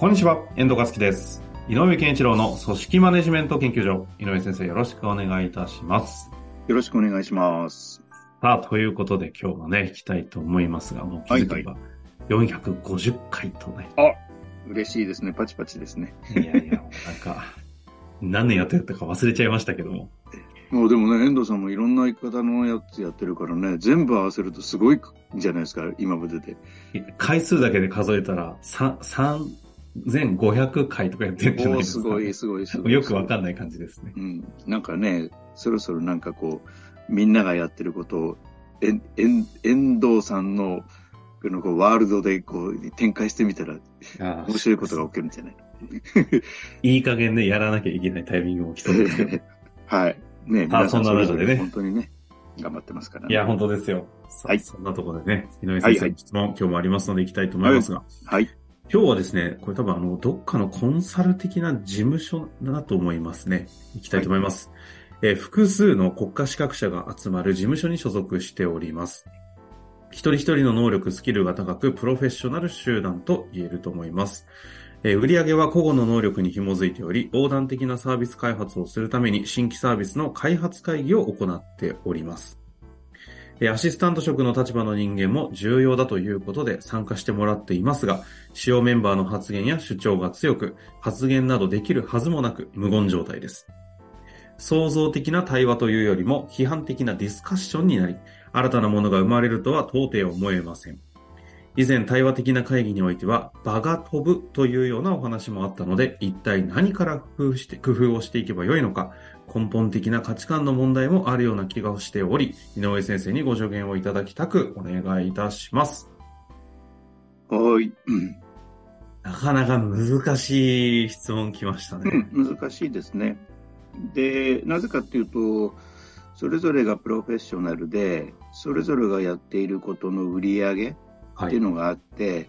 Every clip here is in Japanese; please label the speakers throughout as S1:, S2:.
S1: こんにちは、遠藤和樹です。井上健一郎の組織マネジメント研究所。井上先生、よろしくお願いいたします。
S2: よろしくお願いします。
S1: さあ、ということで今日はね、行きたいと思いますが、もう気づけば450回とね。
S2: 嬉しいですね。パチパチですね。
S1: いやいや、なんか、何年やってたか忘れちゃいましたけども。
S2: もうでもね、遠藤さんもいろんな言い方のやつやってるからね、全部合わせるとすごいんじゃないですか、今までで。
S1: 回数だけで数えたら、3、3500回とかやってるんじゃないですか、
S2: すごい、すごい、すごい。
S1: よくわかんない感じですね。
S2: うん。なんかね、そろそろなんかこう、みんながやってることを、えん、えん、遠藤さんの、このこうワールドでこう展開してみたら
S1: あ
S2: 面白いことが起きるんじゃない？
S1: いい加減ね、やらなきゃいけないタイミングも来そうです。
S2: はい。ね
S1: あ
S2: 皆さん
S1: そんな中でね
S2: それぞれ本当にね、頑張ってますからね。
S1: いや、本当ですよ。
S2: はい
S1: そんなところでね、井上先生
S2: はいはい
S1: の質問、今日もありますので行きたいと思いますが、
S2: はい。
S1: 今日はですね、これ多分あの、どっかのコンサル的な事務所だと思いますね。行きたいと思います。えー複数の国家資格者が集まる事務所に所属しております。一人一人の能力、スキルが高く、プロフェッショナル集団と言えると思います。えー売上は個々の能力に紐づいており、横断的なサービス開発をするために新規サービスの開発会議を行っております。アシスタント職の立場の人間も重要だということで参加してもらっていますが、主要メンバーの発言や主張が強く、発言などできるはずもなく無言状態です。創造的な対話というよりも批判的なディスカッションになり、新たなものが生まれるとは到底思えません。以前対話的な会議においては、場が飛ぶというようなお話もあったので、一体何から工夫して、工夫をしていけばよいのか、根本的な価値観の問題もあるような気がしており、井上先生にご助言をいただきたくお願いいたします。
S2: はい。うん
S1: なかなか難しい質問来ましたね。
S2: うん、難しいですね。で、なぜかっていうと、それぞれがプロフェッショナルで、それぞれがやっていることの売り上げっ
S1: はい
S2: ていうのがあって、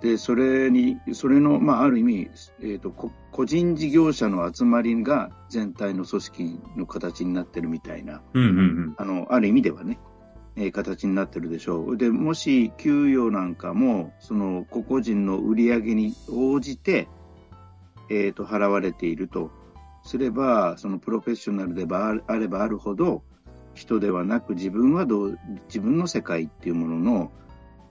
S2: で、それに、それの、まあ、ある意味、えっ、と、こ個人事業者の集まりが全体の組織の形になってるみたいな、
S1: うんうんうん。
S2: あの、ある意味ではね、えー形になってるでしょう。で、もし、給与なんかも、その、個々人の売り上げに応じて、えっ、と、払われているとすれば、そのプロフェッショナルでばあればあるほど、人ではなく自分はどう、自分の世界っていうものの、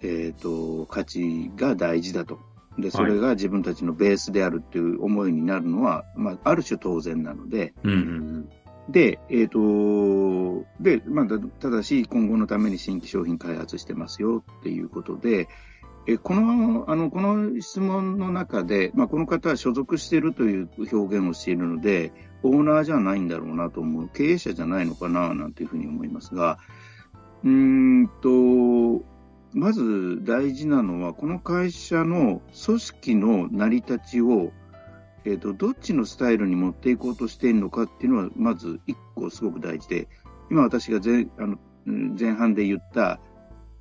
S2: えっ、と、価値が大事だと。で、それが自分たちのベースであるっていう思いになるのは、まあ、ある種当然なので、
S1: うんうん
S2: で、えっ、と、で、まあ、たただし、今後のために新規商品開発してますよっていうことで、えこの、あの、この質問の中で、まあ、この方は所属しているという表現をしているので、オーナーじゃないんだろうなと思う、経営者じゃないのかな、なんていうふうに思いますが、うーんと、まず大事なのは、この会社の組織の成り立ちを、えっ、と、どっちのスタイルに持っていこうとしているのかっていうのは、まず一個すごく大事で、今私が前あのうん前半で言った、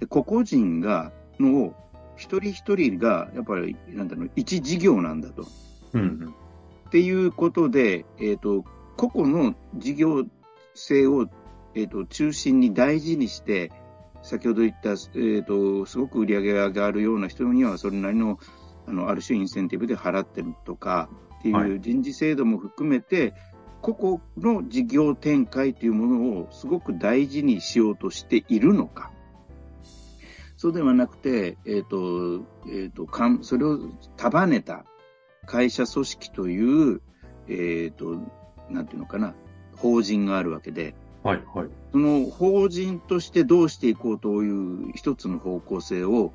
S2: で個々人が、の、一人一人が、やっぱり、なんだろう、一事業なんだと。
S1: うん。うん
S2: っていうことで、えっ、と、個々の事業性を、えっ、と、中心に大事にして、先ほど言った、えっ、と、すごく売り上げが上がるような人には、それなりの、あの、ある種インセンティブで払ってるとか、ってい
S1: は
S2: う人事制度も含めて、個々の事業展開というものをすごく大事にしようとしているのか。そうではなくて、えっ、と、えっ、と、かん、それを束ねた会社組織という、えっ、と、なんていうのかな、法人があるわけで、
S1: はいはい。
S2: その法人としてどうしていこうという一つの方向性を、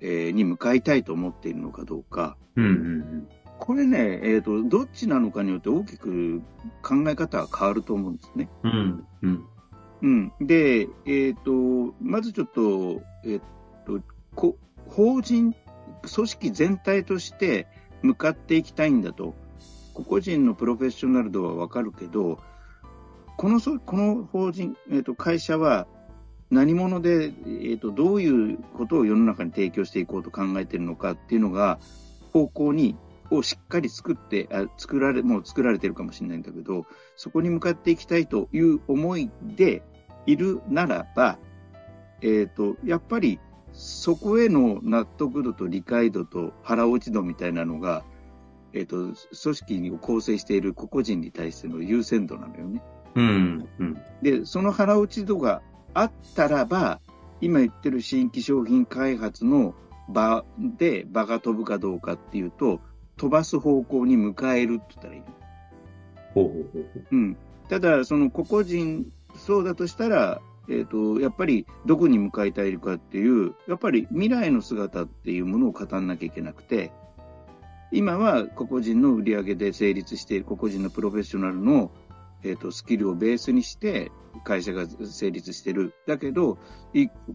S2: えーに向かいたいと思っているのかどうか。
S1: うんうん
S2: これね、えっ、と、どっちなのかによって大きく考え方は変わると思うんですね。
S1: うん。うん。
S2: うん。で、えっ、と、まずちょっと、えっ、と、こ法人、組織全体として向かっていきたいんだと、個々人のプロフェッショナル度はわかるけど、このこの法人、えーと、会社は何者で、えーと、どういうことを世の中に提供していこうと考えているのかっていうのが、方向にをしっかり作ってあ作られ、もう作られてるかもしれないんだけど、そこに向かっていきたいという思いでいるならば、え、ー、と、やっぱりそこへの納得度と理解度と腹落ち度みたいなのが、え、ー、と、組織を構成している個々人に対しての優先度なのよね。
S1: うん。うん、
S2: で、その腹落ち度があったらば、今言ってる新規商品開発の場で場が飛ぶかどうかっていうと、飛ばす方向に迎えるって言ったらいい。
S1: ほうほうほう
S2: うん。ただ、その個々人、そうだとしたら、えっ、ー、と、やっぱりどこに向かいたいかっていう、やっぱり未来の姿っていうものを語らなきゃいけなくて、今は個々人の売り上げで成立している個々人のプロフェッショナルの、えーと、スキルをベースにして会社が成立している。だけど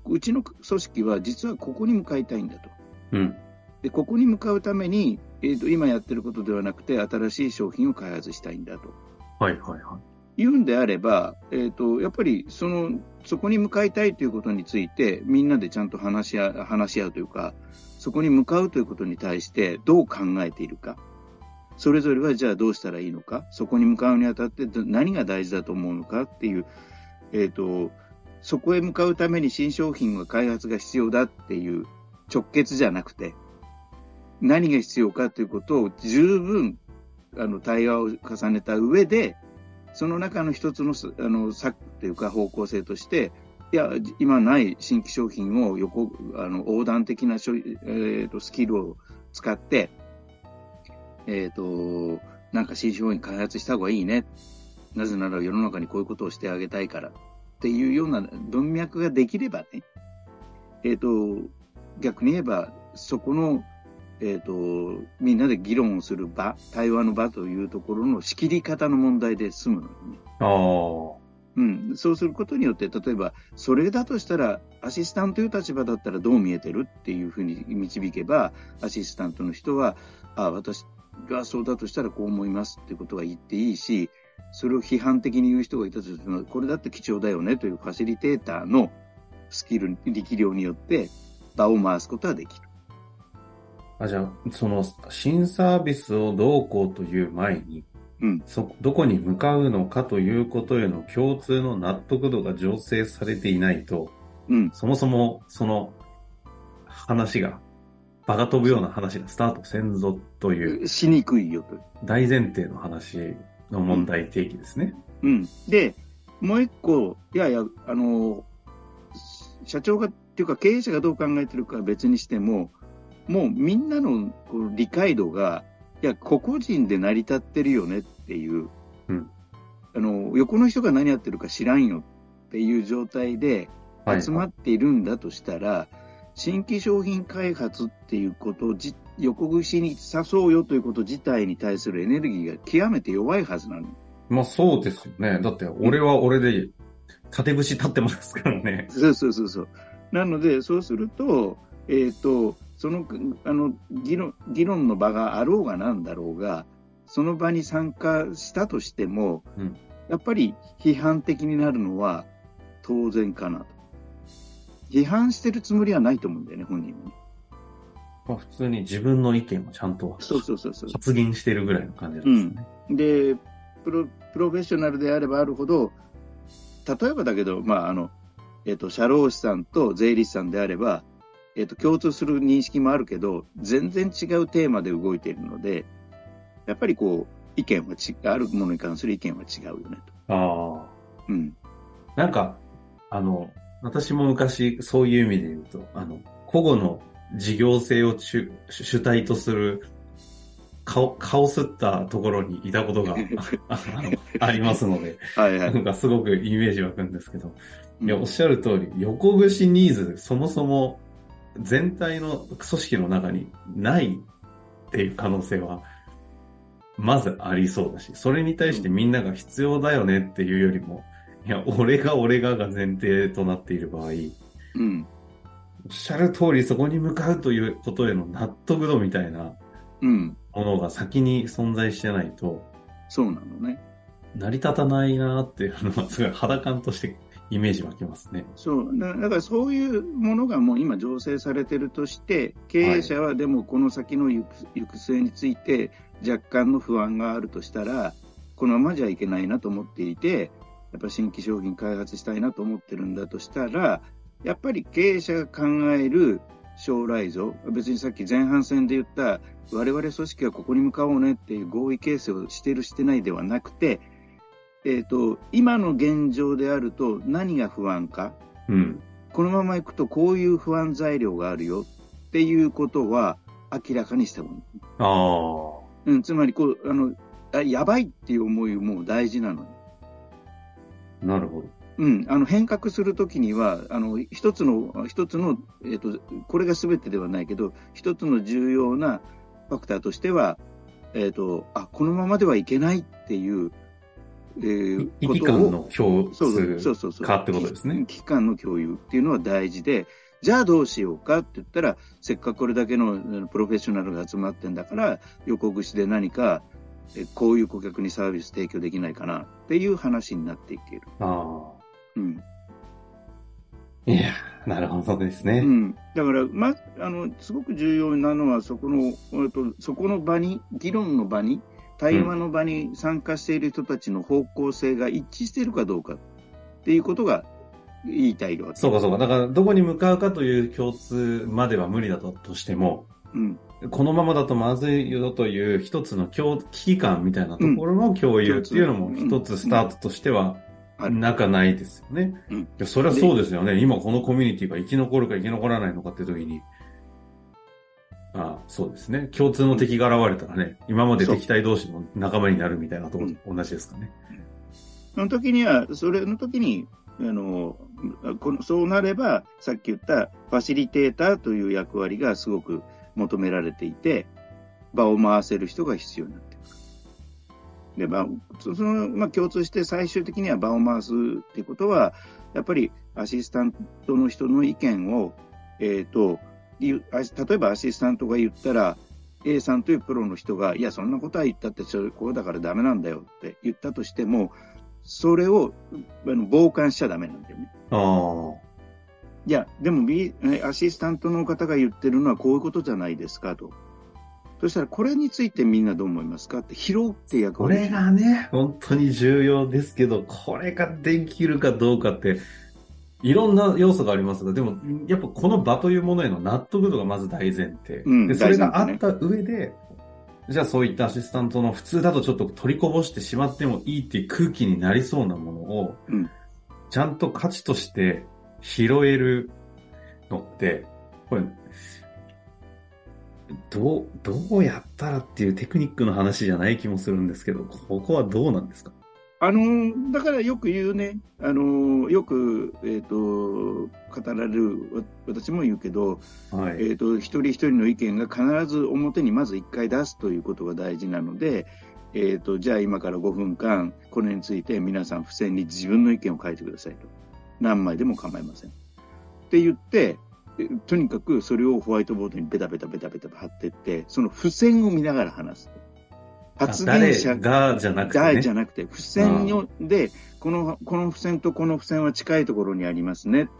S2: うちの組織は実はここに向かいたいんだと。
S1: うん、
S2: でここに向かうために、えーと、今やってることではなくて新しい商品を開発したいんだと。
S1: はいはいはい。
S2: 言うんであれば、えーと、やっぱりそのそこに向かいたいということについてみんなでちゃんと話し合話し合うというかそこに向かうということに対してどう考えているかそれぞれはじゃあどうしたらいいのか？そこに向かうにあたって何が大事だと思うのかっていう、えーと、そこへ向かうために新商品は開発が必要だっていう直結じゃなくて何が必要かということを十分あの対話を重ねた上でその中の一つのあの策というか方向性として、いや、今ない新規商品を横あの横断的な、えーと、スキルを使って、えっ、ー、と、なんか新商品開発した方がいいね。なぜなら世の中にこういうことをしてあげたいからっていうような文脈ができればね、えっ、ー、と、逆に言えば、そこのえっ、ー、と、みんなで議論をする場、対話の場というところの仕切り方の問題で済むのね。うん。そうすることによって、例えば、それだとしたら、アシスタントという立場だったらどう見えてるっていうふうに導けば、アシスタントの人は、あ私がそうだとしたらこう思いますっていうことは言っていいし、それを批判的に言う人がいたとしても、これだって貴重だよねというファシリテーターのスキル、力量によって場を回すことはできる。
S1: あ、じゃあ、その、新サービスをどうこうという前に、
S2: うん、
S1: そ、どこに向かうのかということへの共通の納得度が醸成されていないと、
S2: うん、
S1: そもそも、その、話が、場が飛ぶような話がスタートせんぞとい
S2: う。しにくいよと。
S1: 大前提の話の問題提起ですね。
S2: うん。うん、で、もう一個、いやいや、あの、社長が、っていうか経営者がどう考えてるかは別にしても、もうみんなのこの理解度が、いや、個々人で成り立ってるよねっていう、
S1: うん、
S2: あの、横の人が何やってるか知らんよっていう状態で集まっているんだとしたら、はい、新規商品開発っていうことをじ横串に誘うよということ自体に対するエネルギーが極めて弱いはずなの。
S1: まあそうですよね。だって俺は俺で縦串立ってますからね。
S2: そうそうそうそう。なので、そうすると、えっ、ー、と、そのあの議論議論の場があろうがなんだろうが、その場に参加したとしても、
S1: うん、
S2: やっぱり批判的になるのは当然かなと。批判してるつもりはないと思うんだよね、本人はね。
S1: まあ、普通に自分の意見をちゃんと発言してるぐらいの感じなんですね。
S2: うん、でプロ、プロフェッショナルであればあるほど、例えばだけど、まああのえーと社労士さんと税理士さんであれば、えっ、ー、と、共通する認識もあるけど、全然違うテーマで動いているので、やっぱりこう、意見はち、あるものに関する意見は違うよね
S1: と。あ
S2: あ。うん。
S1: なんか、あの、私も昔そういう意味で言うと、あの、個々の事業性を主主体とする顔、顔すったところにいたことが あありますので、
S2: はいはい、
S1: なんかすごくイメージ湧くんですけど、いや、おっしゃる通り、横串ニーズ、そもそも全体の組織の中にないっていう可能性は、まずありそうだし、それに対してみんなが必要だよねっていうよりも、いや、俺が俺がが前提となっている場合、
S2: うん。
S1: おっしゃる通りそこに向かうということへの納得度みたいな
S2: うん。
S1: ものが先に存在してないと、
S2: そうなのね。
S1: 成り立たないなっていうのは、すごい肌感としてイメージ湧きますね。
S2: そう。だだからそういうものがもう今醸成されてるとして、経営者はでもこの先の行く末について若干の不安があるとしたら、このままじゃいけないなと思っていて、やっぱ新規商品開発したいなと思ってるんだとしたら、やっぱり経営者が考える将来像、別にさっき前半戦で言った、我々組織はここに向かおうねっていう合意形成をしてるしてないではなくて、えっ、と、今の現状であると何が不安か、
S1: うん。
S2: このままいくとこういう不安材料があるよっていうことは明らかにした方がいい。
S1: ああ。
S2: うん、つまりこう、あの、あやばいっていう思いも大事なのに。
S1: なるほど。
S2: うん、あの変革するときには、あの一つの、一つの、えっ、と、これが全てではないけど、一つの重要なファクターとしては、えっ、と、あ、このままではいけないっていう、えー
S1: 危機
S2: ことを
S1: 感の共
S2: そうそう
S1: 通
S2: そうそうそう。
S1: かってことですね。
S2: 危機感の共有っていうのは大事で、じゃあどうしようかって言ったら、せっかくこれだけのうんプロフェッショナルが集まってんだから、横串で何か、えこういう顧客にサービス提供できないかなっていう話になっていける。
S1: あ
S2: うん。
S1: あ。いや、なるほどですね。
S2: うん。だから、ま、あの、すごく重要なのは、そこの、えっと、そこの場に、議論の場に、対話の場に参加している人たちの方向性が一致しているかどうかっていうことが言いたいわけ。
S1: そうかそうか。だから、どこに向かうかという共通までは無理だととしても、
S2: うん。
S1: このままだとまずいよという一つの共危機感みたいなところの共有っていうのも一つスタートとしてはなかないですよね。
S2: うん
S1: いやそれはそうですよね。今このコミュニティが生き残るか生き残らないのかっていう時に、ああそうですね。共通の敵が現れたらね、今まで敵対同士の仲間になるみたいなところと同じですかね。
S2: その時には、それの時に、あの、このそうなれば、さっき言ったファシリテーターという役割がすごく求められていて、場を回せる人が必要になって。で、まあ、その、まあ、共通して最終的には場を回すっていうことは、やっぱりアシスタントの人の意見を、えっ、と、例えばアシスタントが言ったら、A さんというプロの人が、いや、そんなことは言ったって、それ、こうだからダメなんだよって言ったとしても、それをあの傍観しちゃダメなんだよね。いや、でも、B、えアシスタントの方が言ってるのはこういうことじゃないですかと。そしたら、これについてみんなどう思いますかって拾うって役
S1: こ
S2: 割。
S1: れがね、本当に重要ですけど、これができるかどうかって、いろんな要素がありますが、でも、やっぱこの場というものへの納得度がまず大前提。
S2: うん
S1: で、それがあった上で、じゃあそういったアシスタントの普通だとちょっと取りこぼしてしまってもいいっていう空気になりそうなものを、
S2: うん
S1: ちゃんと価値として拾えるのって、これ、どう、どうやったらっていうテクニックの話じゃない気もするんですけど、ここはどうなんですか？
S2: あのーだからよく言うね、あのーよく、えっ、と、語られる、わ私も言うけど、
S1: はい。
S2: えっ、と、一人一人の意見が必ず表にまず一回出すということが大事なので、えっ、と、じゃあ今から5分間、これについて皆さん付箋に自分の意見を書いてくださいと。何枚でも構いません。って言って、えとにかくそれをホワイトボードにベタベタベタベタ貼ってって、その付箋を見ながら話す。発言者
S1: 誰がじゃなくて、ね。
S2: がじゃなくて、付箋をで、この、この付箋とこの付箋は近いところにありますねって。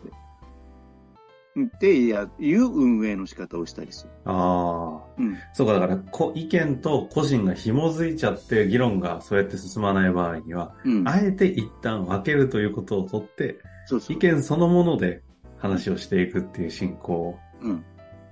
S2: ってや、いう運営の仕方をしたりする。
S1: ああ。
S2: うん。
S1: そうか、だから、こ意見と個人が紐づいちゃって、議論がそうやって進まない場合には、
S2: うん。
S1: あえて一旦分けるということをとって、
S2: そうそう。
S1: 意見そのもので話をしていくっていう進行。
S2: うん。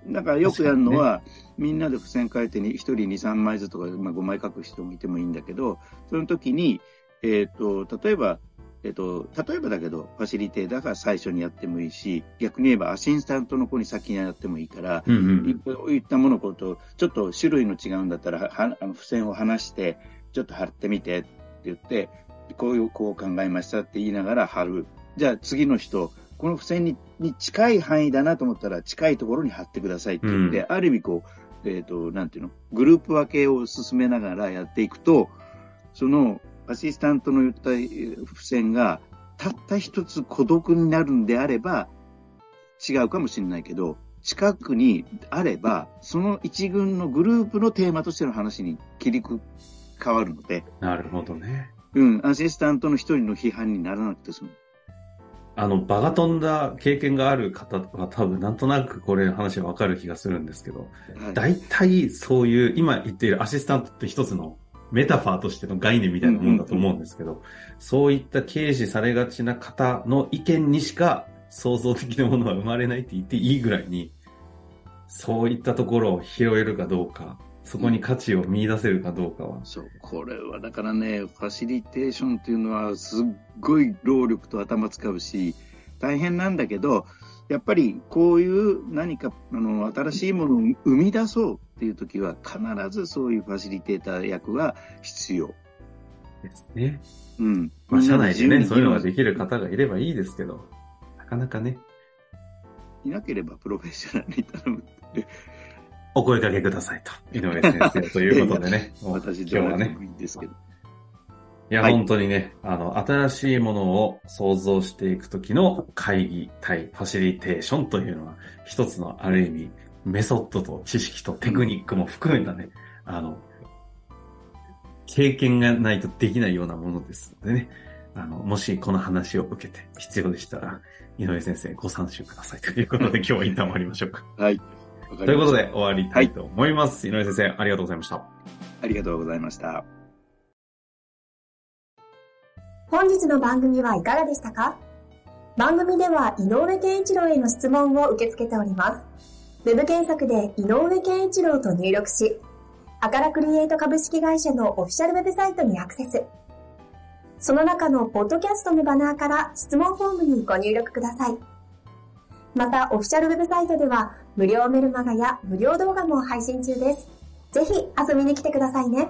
S2: だからよくやるのは、みんなで付箋書いてに1人2、3枚ずつとか、まあ、5枚書く人もいてもいいんだけど、その時に、えっ、と、例えば、えっ、と、例えばだけど、ファシリテーターが最初にやってもいいし、逆に言えばアシスタントの子に先にやってもいいから、
S1: うんうん
S2: い言ったものこと、ちょっと種類の違うんだったら、はあの付箋を離して、ちょっと貼ってみてって言って、こういう、こう考えましたって言いながら貼る。じゃあ次の人、この付箋にに近い範囲だなと思ったら、近いところに貼ってくださいって言って、
S1: う
S2: ある意味こう、えっ、と、なんていうの、グループ分けを進めながらやっていくと、その、アシスタントの言ったえー付箋が、たった一つ孤独になるんであれば、違うかもしれないけど、近くにあれば、その一軍のグループのテーマとしての話に切り替わるので。
S1: なるほどね。
S2: うん、アシスタントの一人の批判にならなくて済む。
S1: あの、場が飛んだ経験がある方は多分なんとなくこれ話わかる気がするんですけど、はい、大体そういう、今言っているアシスタントって一つのメタファーとしての概念みたいなもんだと思うんですけど、そういった軽視されがちな方の意見にしか創造的なものは生まれないって言っていいぐらいに、そういったところを拾えるかどうか、そこに価値を見出せるかどうかは。
S2: そう、これはだからね、ファシリテーションっていうのはすっごい労力と頭使うし、大変なんだけど、やっぱりこういう何かあの新しいものを生み出そうっていう時は必ずそういうファシリテーター役は必要。
S1: ですね。
S2: うん。
S1: まあ社内でね、そういうのができる方がいればいいですけど、なかなかね。
S2: いなければプロフェッショナルに頼むって。
S1: お声掛けくださいと。井上先生ということでね。
S2: 私、今日はね。いいんですけど。
S1: いや、はい、本当にね、あの、新しいものを想像していくときの会議対ファシリテーションというのは、一つのある意味、メソッドと知識とテクニックも含めたね、あの、経験がないとできないようなものですのでね、あの、もしこの話を受けて必要でしたら、井上先生ご参集くださいということで 今日は一旦終わりましょうか。
S2: はい。
S1: ということで終わりたいと思います。はい、井上先生、ありがとうございました。
S2: ありがとうございました。
S3: 本日の番組はいかがでしたか？番組では井上健一郎への質問を受け付けております。ウェブ検索で井上健一郎と入力し、アカラクリエイト株式会社のオフィシャルウェブサイトにアクセス。その中のポッドキャストのバナーから質問フォームにご入力ください。また、オフィシャルウェブサイトでは無料メルマガや無料動画も配信中です。ぜひ遊びに来てくださいね。